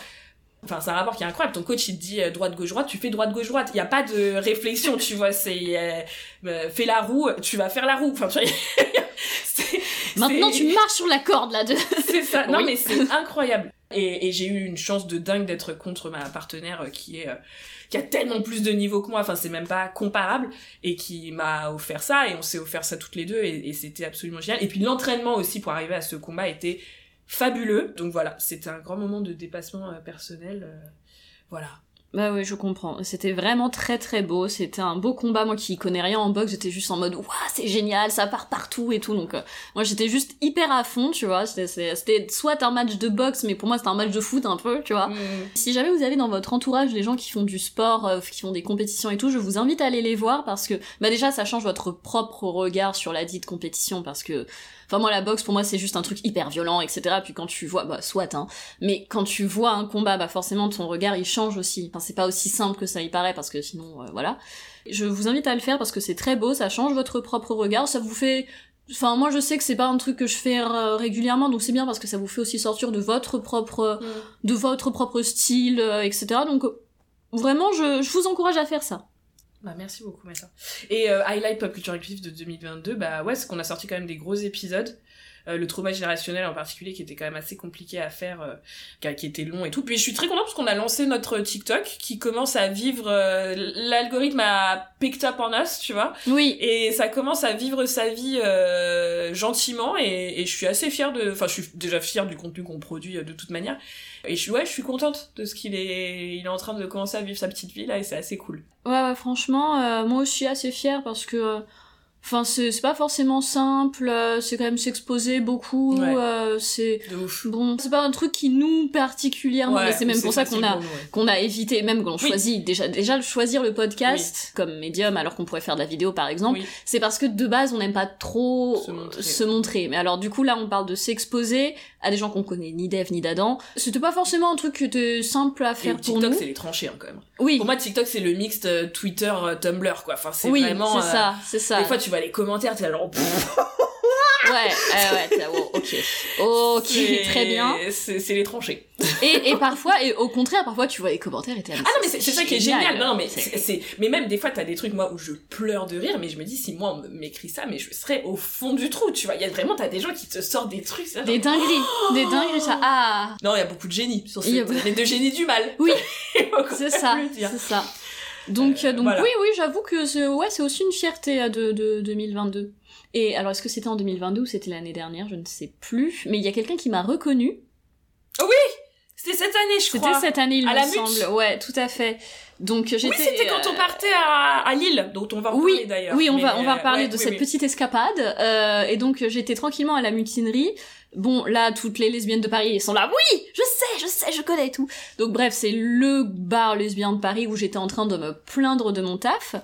Enfin, c'est un rapport qui est incroyable. Ton coach, il te dit droite, gauche, droite, tu fais droite, gauche, droite. Il n'y a pas de réflexion, tu vois. C'est euh, fais la roue, tu vas faire la roue. Enfin, tu vois. Maintenant, tu marches sur la corde là. De... c'est ça. Non, oui. mais c'est incroyable. Et, et j'ai eu une chance de dingue d'être contre ma partenaire qui est qui a tellement plus de niveau que moi, enfin c'est même pas comparable, et qui m'a offert ça, et on s'est offert ça toutes les deux, et, c'était absolument génial. Et puis l'entraînement aussi pour arriver à ce combat était fabuleux. Donc voilà, c'était un grand moment de dépassement euh, personnel. Euh, voilà. Bah oui, je comprends. C'était vraiment très très beau. C'était un beau combat. Moi qui connais rien en boxe, j'étais juste en mode waouh, c'est génial, ça part partout et tout. Donc euh, moi j'étais juste hyper à fond, tu vois. C'était soit un match de boxe, mais pour moi c'était un match de foot un peu, tu vois. Mmh. Si jamais vous avez dans votre entourage des gens qui font du sport, euh, qui font des compétitions et tout, je vous invite à aller les voir parce que bah déjà ça change votre propre regard sur la dite compétition parce que Enfin moi la boxe pour moi c'est juste un truc hyper violent etc. Puis quand tu vois bah soit hein, mais quand tu vois un combat bah forcément ton regard il change aussi. Enfin c'est pas aussi simple que ça y paraît parce que sinon euh, voilà. Je vous invite à le faire parce que c'est très beau, ça change votre propre regard, ça vous fait Enfin, moi, je sais que c'est pas un truc que je fais euh, régulièrement, donc c'est bien parce que ça vous fait aussi sortir de votre propre, mmh. de votre propre style, euh, etc. Donc, vraiment, je, je vous encourage à faire ça. Bah merci beaucoup Massa. Et euh, Highlight Pop Culture Active de 2022, bah ouais, c'est qu'on a sorti quand même des gros épisodes. Euh, le trauma générationnel en particulier qui était quand même assez compliqué à faire, euh, qui était long et tout. Puis je suis très contente parce qu'on a lancé notre TikTok qui commence à vivre, euh, l'algorithme a picked up on us, tu vois. Oui. Et ça commence à vivre sa vie euh, gentiment et, et, je suis assez fière de, enfin je suis déjà fière du contenu qu'on produit de toute manière. Et je suis, ouais, je suis contente de ce qu'il est, il est en train de commencer à vivre sa petite vie là et c'est assez cool. Ouais, ouais franchement, moi aussi assez fière parce que Enfin, c'est pas forcément simple, euh, c'est quand même s'exposer beaucoup, ouais. euh, c'est bon, c'est pas un truc qui nous particulièrement, ouais, c'est même pour ça qu'on a ouais. qu'on a évité, même qu'on oui. choisit déjà déjà choisir le podcast oui. comme médium alors qu'on pourrait faire de la vidéo par exemple, c'est parce que de base on n'aime pas trop se montrer. se montrer. Mais alors du coup là on parle de s'exposer à des gens qu'on connaît ni d'Eve ni d'Adam. C'était pas forcément un truc qui était simple à faire Et pour TikTok, nous. c'est les tranchées hein, quand même. Oui. Pour moi TikTok c'est le mixte euh, Twitter euh, Tumblr quoi. Enfin c'est oui, vraiment. c'est ça, c'est ça. Des fois tu vois vois les commentaires, t'es là genre... ouais, ouais, ouais, ok. Ok, très bien. C'est les tranchées. Et, et parfois, et au contraire, parfois tu vois les commentaires et t'es Ah non, mais c'est ça qui est génial. Non, mais c'est, mais même des fois, t'as des trucs, moi, où je pleure de rire, mais je me dis, si moi, on m'écrit ça, mais je serais au fond du trou, tu vois. Il y a vraiment, t'as des gens qui te sortent des trucs, ça. Des dingueries. des dingueries, ça. Ah. Non, il y a beaucoup de génie sur ces, mais de génie du mal. Oui. c'est ça. C'est ça. Donc, euh, donc oui, oui, j'avoue que c'est, ouais, c'est aussi une fierté euh, de, de 2022. Et alors, est-ce que c'était en 2022 ou c'était l'année dernière Je ne sais plus. Mais il y a quelqu'un qui m'a reconnu. Oh oui C'était cette année, je crois. C'était cette année, il me semble. Ouais, tout à fait. Donc j'étais. Oui, c'était quand on euh, partait à, à Lille, dont on va en parler d'ailleurs. Oui, on va on va reparler de cette petite escapade. Euh, et donc j'étais tranquillement à la mutinerie. Bon, là, toutes les lesbiennes de Paris sont là. Oui, je sais, je sais, je connais tout. Donc bref, c'est le bar lesbien de Paris où j'étais en train de me plaindre de mon taf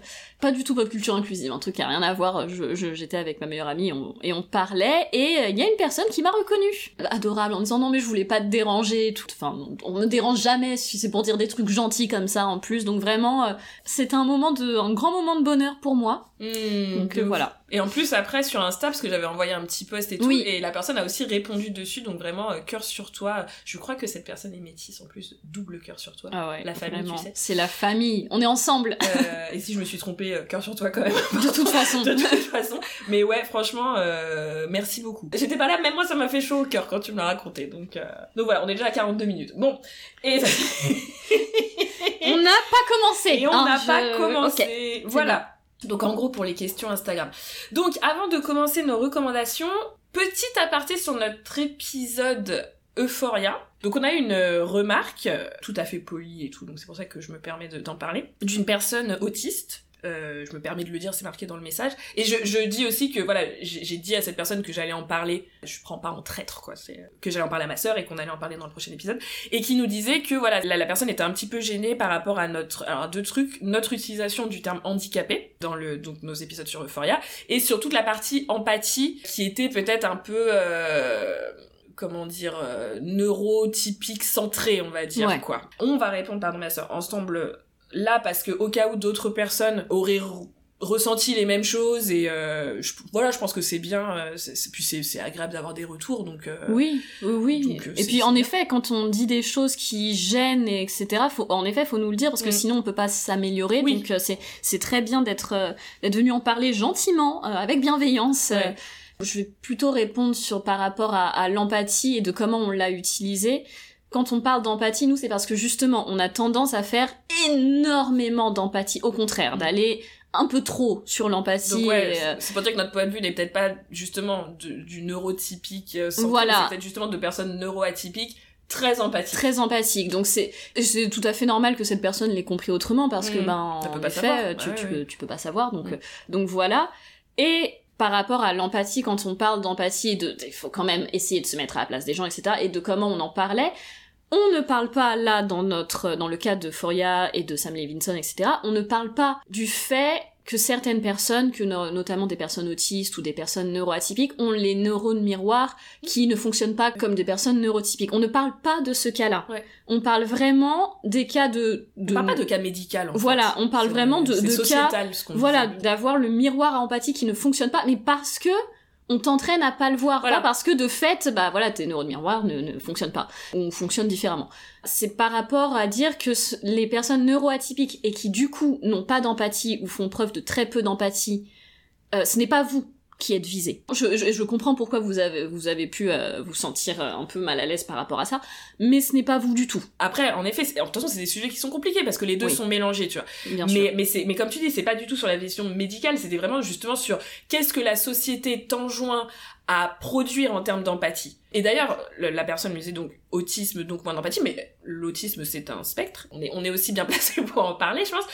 pas du tout pop culture inclusive, un truc qui a rien à voir. J'étais je, avec ma meilleure amie et on parlait et euh, il y a une personne qui m'a reconnue, adorable, en disant non mais je voulais pas te déranger, tout. Enfin, on me dérange jamais si c'est pour dire des trucs gentils comme ça en plus. Donc vraiment, euh, c'est un moment de, un grand moment de bonheur pour moi. Mmh, donc euh, voilà. Et en plus après sur Insta parce que j'avais envoyé un petit post et tout et la personne a aussi répondu dessus donc vraiment cœur sur toi. Je crois que cette personne est métisse en plus double cœur sur toi. Ah ouais, la famille tu sais. C'est la famille. On est ensemble. et si je me suis trompée euh, cœur sur toi quand même. De toute façon. de toute façon. Mais ouais, franchement, euh, merci beaucoup. J'étais pas là, même moi ça m'a fait chaud au cœur quand tu me l'as raconté. Donc, euh... donc voilà, on est déjà à 42 minutes. Bon, et... on n'a pas commencé. Et on hein, n'a pas commencé. Voilà. Donc en gros pour les questions Instagram. Donc avant de commencer nos recommandations, petit aparté sur notre épisode Euphoria. Donc on a une euh, remarque, euh, tout à fait polie et tout, donc c'est pour ça que je me permets d'en parler, d'une personne autiste. Euh, je me permets de le dire, c'est marqué dans le message. Et je, je dis aussi que voilà, j'ai dit à cette personne que j'allais en parler. Je prends pas en traître quoi, c'est que j'allais en parler à ma sœur et qu'on allait en parler dans le prochain épisode. Et qui nous disait que voilà, la, personne était un petit peu gênée par rapport à notre, alors deux trucs, notre utilisation du terme handicapé dans le donc nos épisodes sur Euphoria et sur toute la partie empathie qui était peut-être un peu euh, comment dire, euh, neurotypique centré, on va dire, quoi. On va répondre, pardon ma soeur, ensemble là parce que au cas où d'autres personnes auraient ressenti les mêmes choses et euh, voilà je pense que c'est bien euh, c'est, puis c'est, agréable d'avoir des retours donc euh, oui oui et puis en effet quand on dit des choses qui gênent et etc faut en effet faut nous le dire parce que mm. sinon on peut pas s'améliorer. Donc c'est c'est très bien d'être d'être venu en parler gentiment avec bienveillance. Je vais plutôt répondre sur par rapport à, l'empathie et de comment on l'a utilisé. Quand on parle d'empathie, nous, c'est parce que justement, on a tendance à faire énormément d'empathie. Au contraire, d'aller un peu trop sur l'empathie. Euh, c'est pour dire que notre point de vue n'est peut-être pas justement du neurotypique euh, voilà. c'est peut-être justement de personnes neuroatypiques très empathiques. Très empathiques. Donc c'est c'est tout à fait normal que cette personne l'ait compris autrement parce que mmh. ben en effet, tu, tu, peux, tu peux pas savoir. Donc mmh. euh, donc voilà. Et par rapport à l'empathie, quand on parle d'empathie, de, il faut quand même essayer de se mettre à la place des gens, etc., et de comment on en parlait, on ne parle pas là dans notre, dans le cas de Foria et de Sam Levinson, etc., on ne parle pas du fait que certaines personnes, que notamment des personnes autistes ou des personnes neuroatypiques, ont les neurones miroirs qui ne fonctionnent pas comme des personnes neurotypiques. On ne parle pas de ce cas-là. On parle vraiment des cas de... de... On parle pas de cas médical. En voilà, on parle vraiment de, de cas... Voilà, d'avoir le miroir à empathie qui ne fonctionne pas, mais parce que on t'entraîne à pas le voir, pas parce que de fait, bah voilà, tes neurones miroirs ne, ne fonctionnent pas, ou fonctionnent différemment. C'est par rapport à dire que les personnes neuroatypiques et qui du coup n'ont pas d'empathie ou font preuve de très peu d'empathie, euh, ce n'est pas vous qui êtes visé. Je, je, comprends pourquoi vous avez, vous avez pu euh, vous sentir euh, un peu mal à l'aise par rapport à ça, mais ce n'est pas vous du tout. Après, en effet, de toute façon, c'est des sujets qui sont compliqués parce que les deux sont mélangés, tu vois. Bien mais, mais, c'est, mais comme tu dis, c'est pas du tout sur la vision médicale, c'était vraiment justement sur qu'est-ce que la société t'enjoint à produire en termes d'empathie. Et d'ailleurs, la personne me disait donc autisme, donc moins d'empathie, mais l'autisme c'est un spectre. On est, on est aussi bien placé pour en parler, je pense.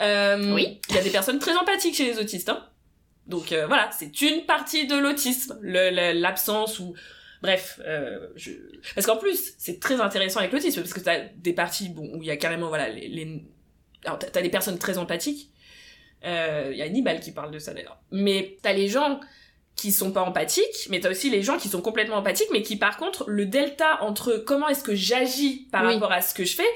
Euh, oui. Il y a des personnes très empathiques chez les autistes, hein. Donc euh, voilà, c'est une partie de l'autisme, l'absence ou bref, euh, je... parce qu'en plus c'est très intéressant avec l'autisme parce que t'as des parties bon où il y a carrément voilà les, les... alors t'as des personnes très empathiques, euh, il y a Nibal qui parle de ça d'ailleurs, mais t'as les gens qui sont pas empathiques, mais t'as aussi les gens qui sont complètement empathiques, mais qui par contre le delta entre comment est-ce que j'agis par rapport à ce que je fais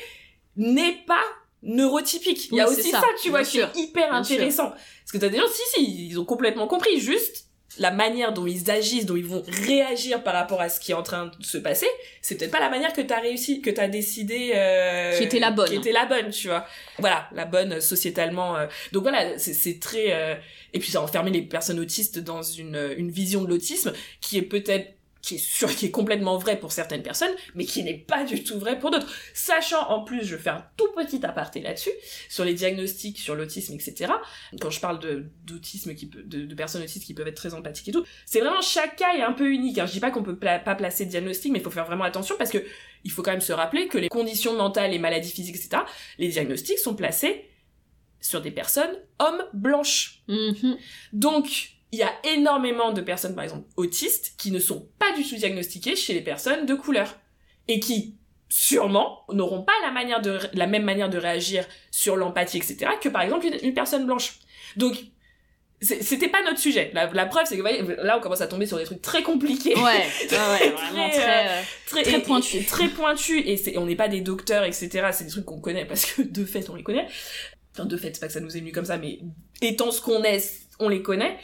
n'est pas neurotypiques. Il y a aussi ça, tu vois, qui est hyper intéressant. Parce que t'as des gens, si, si, ils ont complètement compris, juste la manière dont ils agissent, dont ils vont réagir par rapport à ce qui est en train de se passer, c'est peut-être pas la manière que t'as réussi, que t'as décidé, euh, qui était la bonne, qui était la bonne, tu vois. Voilà, la bonne sociétalement. Euh. Donc voilà, c'est très euh, et puis ça a enfermé les personnes autistes dans une une vision de l'autisme qui est peut-être qui est sûr, qui est complètement vrai pour certaines personnes, mais qui n'est pas du tout vrai pour d'autres. Sachant en plus, je fais un tout petit aparté là-dessus, sur les diagnostics, sur l'autisme, etc. Quand je parle d'autisme, qui peut, de, personnes autistes qui peuvent être très empathiques et tout, c'est vraiment chaque cas est un peu unique. Hein. Je dis pas qu'on peut pas placer de diagnostic, mais il faut faire vraiment attention parce que il faut quand même se rappeler que les conditions mentales, les maladies physiques, etc., les diagnostics sont placés sur des personnes hommes blanches. Mm-hmm. Donc, il y a énormément de personnes, par exemple, autistes, qui ne sont pas du tout diagnostiquées chez les personnes de couleur. Et qui, sûrement, n'auront pas la, manière de, la même manière de réagir sur l'empathie, etc., que par exemple une, personne blanche. Donc, c'était pas notre sujet. La, preuve, c'est que voyez, là, on commence à tomber sur des trucs très compliqués. Ouais, ouais, vraiment très, euh, très, très pointus. Très pointus, et on n'est pas des docteurs, etc. C'est des trucs qu'on connaît parce que de fait, on les connaît. Enfin, de fait, c'est pas que ça nous est venu comme ça, mais étant ce qu'on est, on les connaît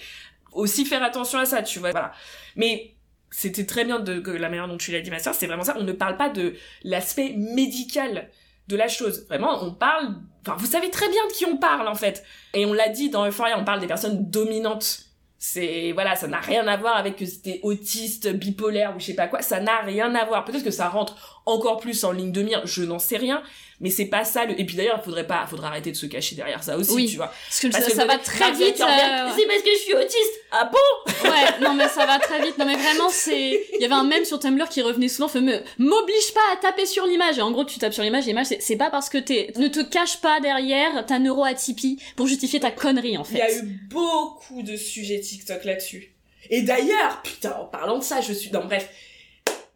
aussi faire attention à ça, tu vois. Voilà. Mais c'était très bien de, la manière dont tu l'as dit, ma soeur, c'est vraiment ça. On ne parle pas de l'aspect médical de la chose. Vraiment, on parle, enfin, vous savez très bien de qui on parle, en fait. Et on l'a dit dans Euphoria, on parle des personnes dominantes. C'est, voilà, ça n'a rien à voir avec que c'était autiste, bipolaire ou je sais pas quoi. Ça n'a rien à voir. Peut-être que ça rentre encore plus en ligne de mire, je n'en sais rien mais c'est pas ça le... et puis d'ailleurs il faudrait pas faudrait arrêter de se cacher derrière ça aussi tu vois. Parce que, ça, va très vite euh, c'est parce que je suis autiste. Ah bon? Ouais non mais ça va très vite. Non mais vraiment c'est il y avait un mème sur Tumblr qui revenait souvent fait m'oblige pas à taper sur l'image. Et en gros tu tapes sur l'image l'image c'est pas parce que t'es ne te cache pas derrière ta neuroatypie pour justifier ta connerie en fait il y a eu beaucoup de sujets TikTok là-dessus. Et d'ailleurs putain en parlant de ça je suis non bref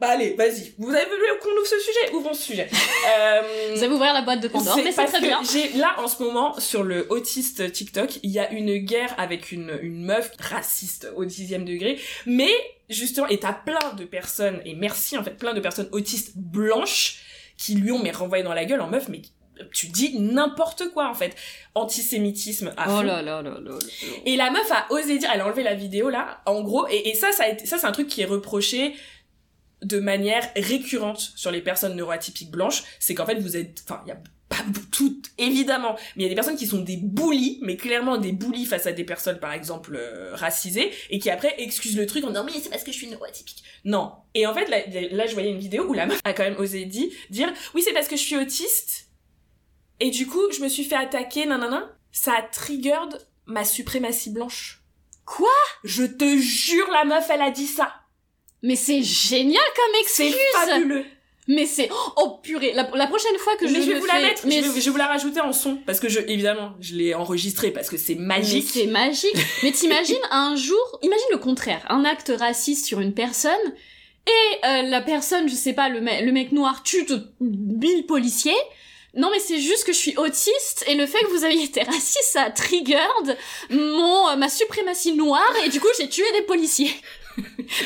bah allez, vas-y. Vous avez voulu qu'on ouvre ce sujet Ouvrons ce sujet. Euh, Vous avez ouvert la boîte de Pandore, mais c'est très bien. J'ai là en ce moment sur le autiste TikTok, il y a une guerre avec une une meuf raciste au dixième degré, mais justement, et t'as plein de personnes et merci en fait, plein de personnes autistes blanches qui lui ont mais renvoyé dans la gueule en meuf, mais tu dis n'importe quoi en fait antisémitisme à oh fond. là là là là, et la meuf a osé dire elle a enlevé la vidéo là en gros et, et ça ça a été, ça c'est un truc qui est reproché de manière récurrente sur les personnes neuroatypiques blanches, c'est qu'en fait vous êtes, enfin il y a pas toutes évidemment, mais il y a des personnes qui sont des bullies, mais clairement des bullies face à des personnes par exemple euh, racisées et qui après excusent le truc en disant mais c'est parce que je suis neuroatypique. Non. Et en fait là, je voyais une vidéo où la meuf a quand même osé dire, dire oui c'est parce que je suis autiste et du coup je me suis fait attaquer nanana. Ça a triggered ma suprématie blanche. Quoi? Je te jure la meuf elle a dit ça. Mais c'est génial comme excuse. C'est fabuleux. Mais c'est oh purée. La, prochaine fois que je vais vous la mettre mais je vais, vous la rajouter en son parce que je évidemment je l'ai enregistré parce que c'est magique. c'est magique. Mais t'imagines un jour imagine le contraire. Un acte raciste sur une personne et euh, la personne je sais pas le, le mec noir tue mille policiers. Non mais c'est juste que je suis autiste et le fait que vous ayez été raciste ça a triggered mon euh, ma suprématie noire et du coup j'ai tué des policiers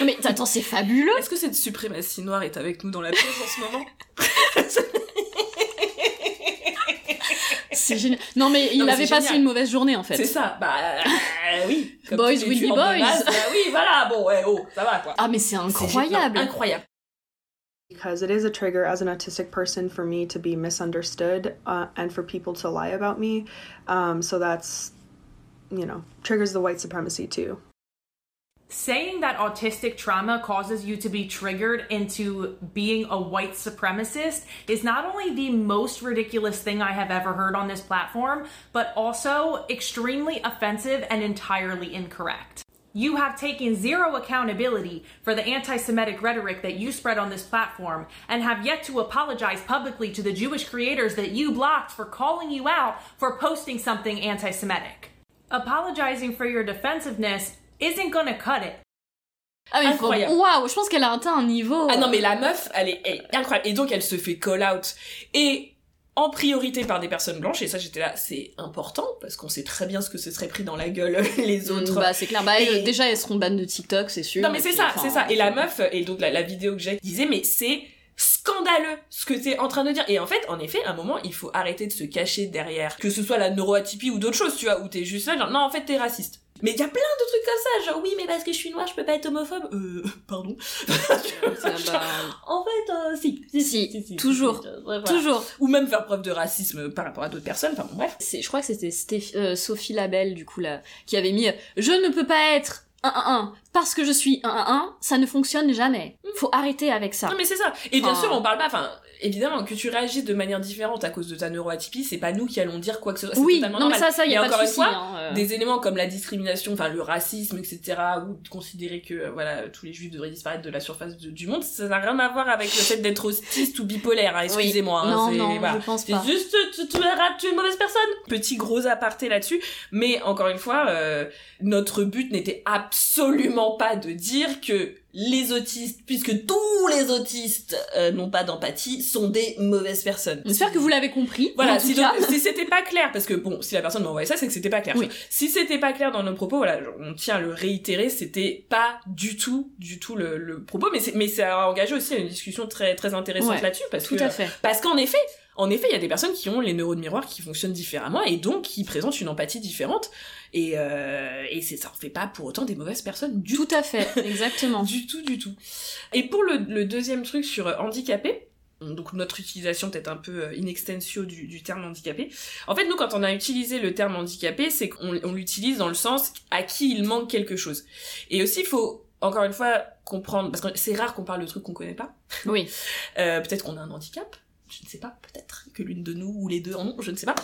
non mais attends, c'est fabuleux. Est-ce que cette suprématie noire est avec nous dans la pièce en ce moment? C'est génial. Non mais il avait passé une mauvaise journée en fait. C'est ça. Bah euh, oui. boys will be boys. bah, oui, voilà. Bon, ouais, oh, ça va quoi. Ah mais c'est incroyable. incroyable. Because it is a trigger as an autistic person for me to be misunderstood uh, and for people to lie about me. Um, so that's, you know, triggers the white supremacy too. Saying that autistic trauma causes you to be triggered into being a white supremacist is not only the most ridiculous thing I have ever heard on this platform, but also extremely offensive and entirely incorrect. You have taken zero accountability for the anti Semitic rhetoric that you spread on this platform and have yet to apologize publicly to the Jewish creators that you blocked for calling you out for posting something anti Semitic. Apologizing for your defensiveness isn't gonna cut it. Ah mais waouh, je pense qu'elle a atteint un niveau. Ah non mais la meuf, elle est, incroyable et donc elle se fait call out et en priorité par des personnes blanches et ça j'étais là c'est important parce qu'on sait très bien ce que ce serait pris dans la gueule les mm, autres bah c'est clair bah déjà elles seront bannes de TikTok c'est sûr non mais c'est ça c'est ça et la meuf et donc la, vidéo que j'ai disait mais c'est scandaleux ce que t'es en train de dire. Et en fait, en effet, à un moment, il faut arrêter de se cacher derrière, que ce soit la neuroatypie ou d'autres choses, tu vois, où t'es juste là, genre, non, en fait, t'es raciste. Mais il y a plein de trucs comme ça, genre oui, mais parce que je suis noire, je peux pas être homophobe. Euh, pardon. en fait, euh, si. Si, Si, si, si, toujours. si, si, voilà. Toujours. Ou même faire preuve de racisme par rapport à d'autres personnes, enfin bon, bref. Je crois que c'était Stéph- euh, Sophie Labelle, du coup, là, qui avait mis euh, Je ne peux pas être un 1 1 parce que je suis un 1 1 ça ne fonctionne jamais. Faut arrêter avec ça. Non mais c'est ça. Et bien Enfin- sûr, on parle pas, enfin, évidemment, que tu réagisses de manière différente à cause de ta neuroatypie, c'est pas nous qui allons dire quoi que ce soit. C'est oui, totalement non mais normal. ça, ça, y a Mais pas encore de une fois, hein, euh. des éléments comme la discrimination, enfin le racisme, etc., ou de considérer que euh, voilà tous les juifs devraient disparaître de la surface de- du monde, ça n'a rien à voir avec le fait d'être autiste ou bipolaire. hein, Excusez-moi. hein, non, c'est- non, je pense C'est pas. juste, tu, tu, es- tu es une mauvaise personne. Petit gros aparté là-dessus. Mais encore une fois, euh, notre but n'était absolument pas de dire que les autistes, puisque tous les autistes euh, n'ont pas d'empathie, sont des mauvaises personnes. J'espère que vous l'avez compris. Voilà, si, si c'était pas clair, parce que bon, si la personne m'a envoyé ça, c'est que c'était pas clair. Oui. Si c'était pas clair dans nos propos, voilà, on tient à le réitérer, c'était pas du tout, du tout le, le propos, mais c'est, mais ça a engagé aussi une discussion très, très intéressante Ouais, là-dessus, parce Tout que, à fait. parce qu'en effet, en effet, il y a des personnes qui ont les neurones miroirs qui fonctionnent différemment et donc qui présentent une empathie différente. Et, euh, et c'est, ça en fait pas pour autant des mauvaises personnes du Tout à fait, exactement. du tout, du tout. Et pour le, le deuxième truc sur euh, handicapé, donc notre utilisation peut-être un peu euh, in extensio du, du terme handicapé. En fait, nous, quand on a utilisé le terme handicapé, c'est qu'on on l'utilise dans le sens à qui il manque quelque chose. Et aussi, il faut encore une fois comprendre, parce que c'est rare qu'on parle de trucs qu'on connaît pas. Oui. Euh, peut-être qu'on a un handicap, je ne sais pas, peut-être que l'une de nous ou les deux en ont, je ne sais pas.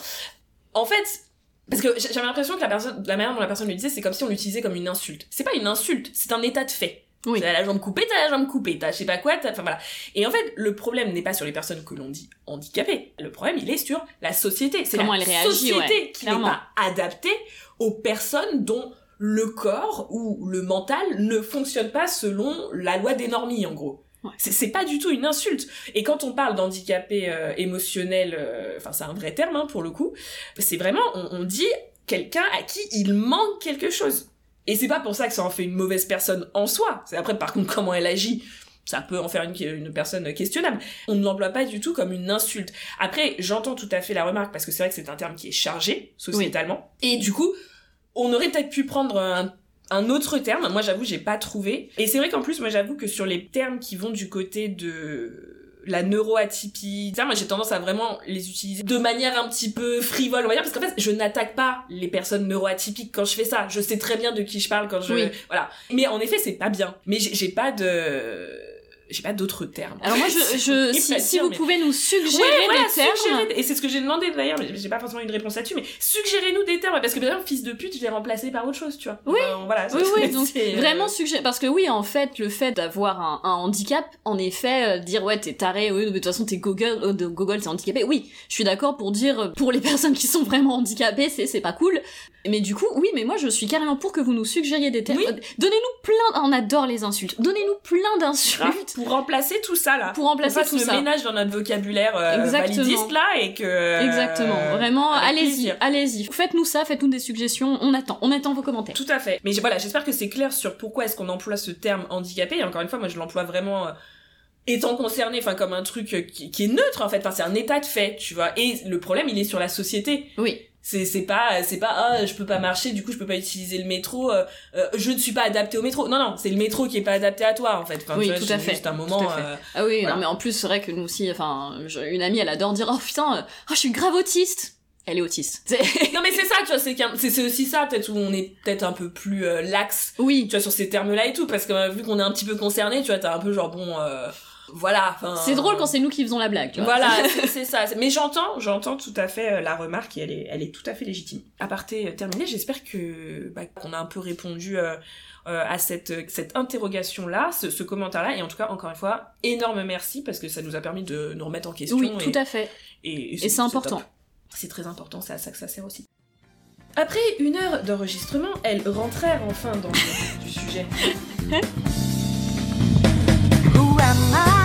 En fait, parce que j'avais l'impression que la personne, la manière dont la personne le disait, c'est comme si on l'utilisait comme une insulte. C'est pas une insulte, c'est un état de fait. Oui. T'as la jambe coupée, t'as la jambe coupée, t'as je sais pas quoi, t'as, enfin voilà. Et en fait, le problème n'est pas sur les personnes que l'on dit handicapées. Le problème, il est sur la société. C'est Comment la elle réagit, société ouais, qui n'est pas adaptée aux personnes dont le corps ou le mental ne fonctionne pas selon la loi des normies, en gros. Ouais. C'est, pas du tout une insulte. Et quand on parle d'handicapé euh, émotionnel, euh, enfin c'est un vrai terme hein, pour le coup, c'est vraiment, on, on dit quelqu'un à qui il manque quelque chose. Et c'est pas pour ça que ça en fait une mauvaise personne en soi. C'est après par contre comment elle agit. Ça peut en faire une, une personne questionnable. On ne l'emploie pas du tout comme une insulte. Après, j'entends tout à fait la remarque parce que c'est vrai que c'est un terme qui est chargé sociétalement. Et du coup, on aurait peut-être pu prendre un, un autre terme. Moi, j'avoue, j'ai pas trouvé. Et c'est vrai qu'en plus, moi, j'avoue que sur les termes qui vont du côté de la neuroatypie, ça, moi j'ai tendance à vraiment les utiliser de manière un petit peu frivole, on va dire, parce qu'en fait, je n'attaque pas les personnes neuroatypiques quand je fais ça. Je sais très bien de qui je parle quand je... Oui. Voilà. Mais en effet, c'est pas bien. Mais j'ai j'ai pas de... J'ai pas d'autres termes. Alors moi, je, si, pas si dire, vous mais- pouvez nous suggérer Ouais, voilà, des termes. et c'est ce que j'ai demandé d'ailleurs, mais j'ai pas forcément eu de réponse là-dessus, mais suggérez-nous des termes, parce que exemple, fils de pute, je l'ai remplacé par autre chose, tu vois. Oui. Euh, voilà, Oui, oui, donc euh, vraiment suggérer. Parce que oui, en fait, le fait d'avoir un, un handicap, en effet, euh, dire ouais, t'es taré, oui, mais de toute façon, t'es Google, euh, de Google, t'es handicapé. Oui, je suis d'accord pour dire, euh, pour les personnes qui sont vraiment handicapées, c'est, c'est pas cool. Mais du coup, oui, mais moi, je suis carrément pour que vous nous suggériez des termes. Oui. Donnez-nous plein, on adore les insultes. Donnez-nous plein d'insultes. Pour remplacer tout ça là. Pour remplacer On tout le ça. ménage dans notre vocabulaire euh, Exactement. validiste là et que. Exactement. euh, Vraiment, avec allez-y, allez-y. Faites-nous ça, faites-nous des suggestions. On attend, on attend vos commentaires. Tout à fait. Mais voilà, j'espère que c'est clair sur pourquoi est-ce qu'on emploie ce terme handicapé. Et encore une fois, moi je l'emploie vraiment euh, étant concerné, enfin comme un truc euh, qui, qui est neutre en fait. Enfin c'est un état de fait, tu vois. Et le problème il est sur la société. Oui. C'est c'est pas c'est pas ah je peux pas marcher du coup je peux pas utiliser le métro euh, euh, je ne suis pas adapté au métro non non c'est le métro qui est pas adapté à toi en fait enfin, Oui, vois, tout à fait, juste un tout moment à fait. euh, Ah oui, Voilà. non mais en plus c'est vrai que nous aussi, enfin, une amie, elle adore dire oh putain, euh, oh, je suis grave autiste. Elle est autiste. Non mais c'est ça tu vois c'est c'est c'est aussi ça peut-être où on est peut-être un peu plus euh, lax Oui, tu vois sur ces termes là et tout parce que vu qu'on est un petit peu concerné tu vois t'as un peu genre bon euh, voilà c'est drôle quand c'est nous qui faisons la blague. Tu vois. Voilà, c'est- ça. Mais j'entends, j'entends tout à fait euh, la remarque et elle est, elle est tout à fait légitime. Aparté euh, terminé, j'espère que bah, qu'on a un peu répondu euh, euh, à cette cette interrogation là, ce, ce commentaire là, et en tout cas encore une fois énorme merci parce que ça nous a permis de nous remettre en question. oui, et, tout à fait. et, Et c'est important. C'est très important, c'est à ça que ça sert aussi. Après une heure d'enregistrement, elles rentrèrent enfin dans le du sujet. Who am I?